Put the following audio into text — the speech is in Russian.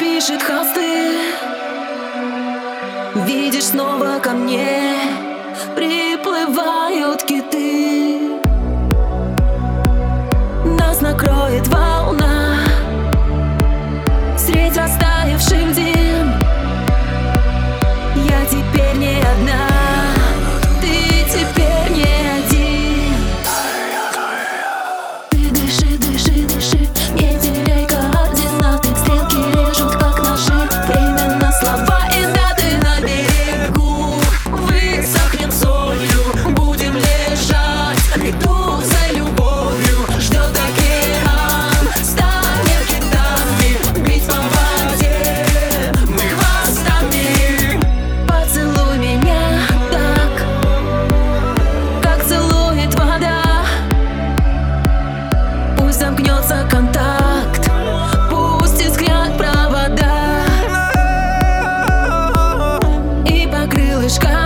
пишет холсты Видишь снова ко мне. buscar